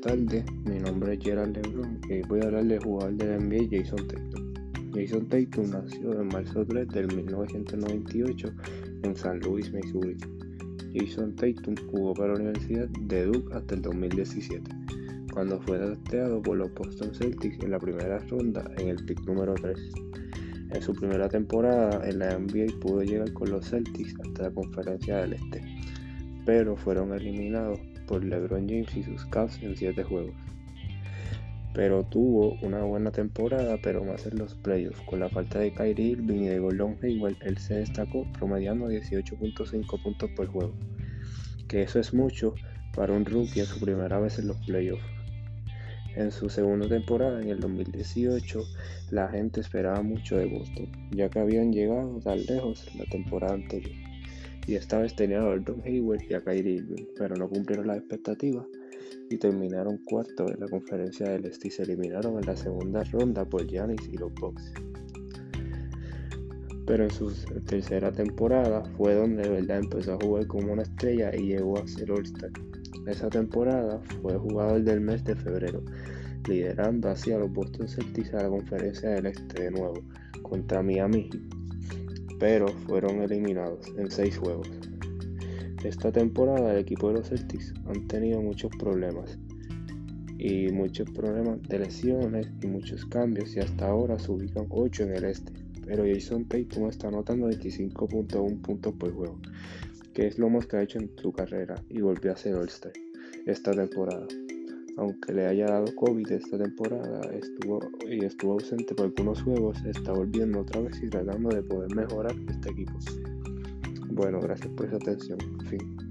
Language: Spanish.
tardes, mi nombre es Gerald Lebron y voy a hablar del jugador de la NBA Jason Tatum. Jason Tatum nació en marzo 3 del 1998 en San Luis, Missouri. Jason Tatum jugó para la Universidad de Duke hasta el 2017, cuando fue drafteado por los Boston Celtics en la primera ronda en el pick número 3. En su primera temporada en la NBA pudo llegar con los Celtics hasta la conferencia del Este, pero fueron eliminados por LeBron James y sus Cavs en 7 juegos. Pero tuvo una buena temporada, pero más en los playoffs. Con la falta de Kyrie Irving y de Gordon Hayward, él se destacó promediando 18.5 puntos por juego. Que eso es mucho para un rookie en su primera vez en los playoffs. En su segunda temporada, en el 2018, la gente esperaba mucho de Boston, ya que habían llegado tan lejos la temporada anterior y esta vez tenía a Gordon Hayward y a Kyrie pero no cumplieron las expectativas y terminaron cuarto en la conferencia del Este y se eliminaron en la segunda ronda por Giannis y los Bucks. Pero en su tercera temporada fue donde de verdad empezó a jugar como una estrella y llegó a ser All-Star. Esa temporada fue jugador del mes de febrero, liderando así a los Boston Celtics a la conferencia del Este de nuevo contra Miami pero fueron eliminados en seis juegos. Esta temporada el equipo de los Celtics han tenido muchos problemas y muchos problemas de lesiones y muchos cambios y hasta ahora se ubican 8 en el este. Pero Jason Tatum está anotando 25.1 puntos por juego, que es lo más que ha hecho en su carrera y volvió a ser All-Star esta temporada aunque le haya dado COVID esta temporada estuvo y estuvo ausente por algunos juegos, está volviendo otra vez y tratando de poder mejorar este equipo. Bueno, gracias por su atención. Fin.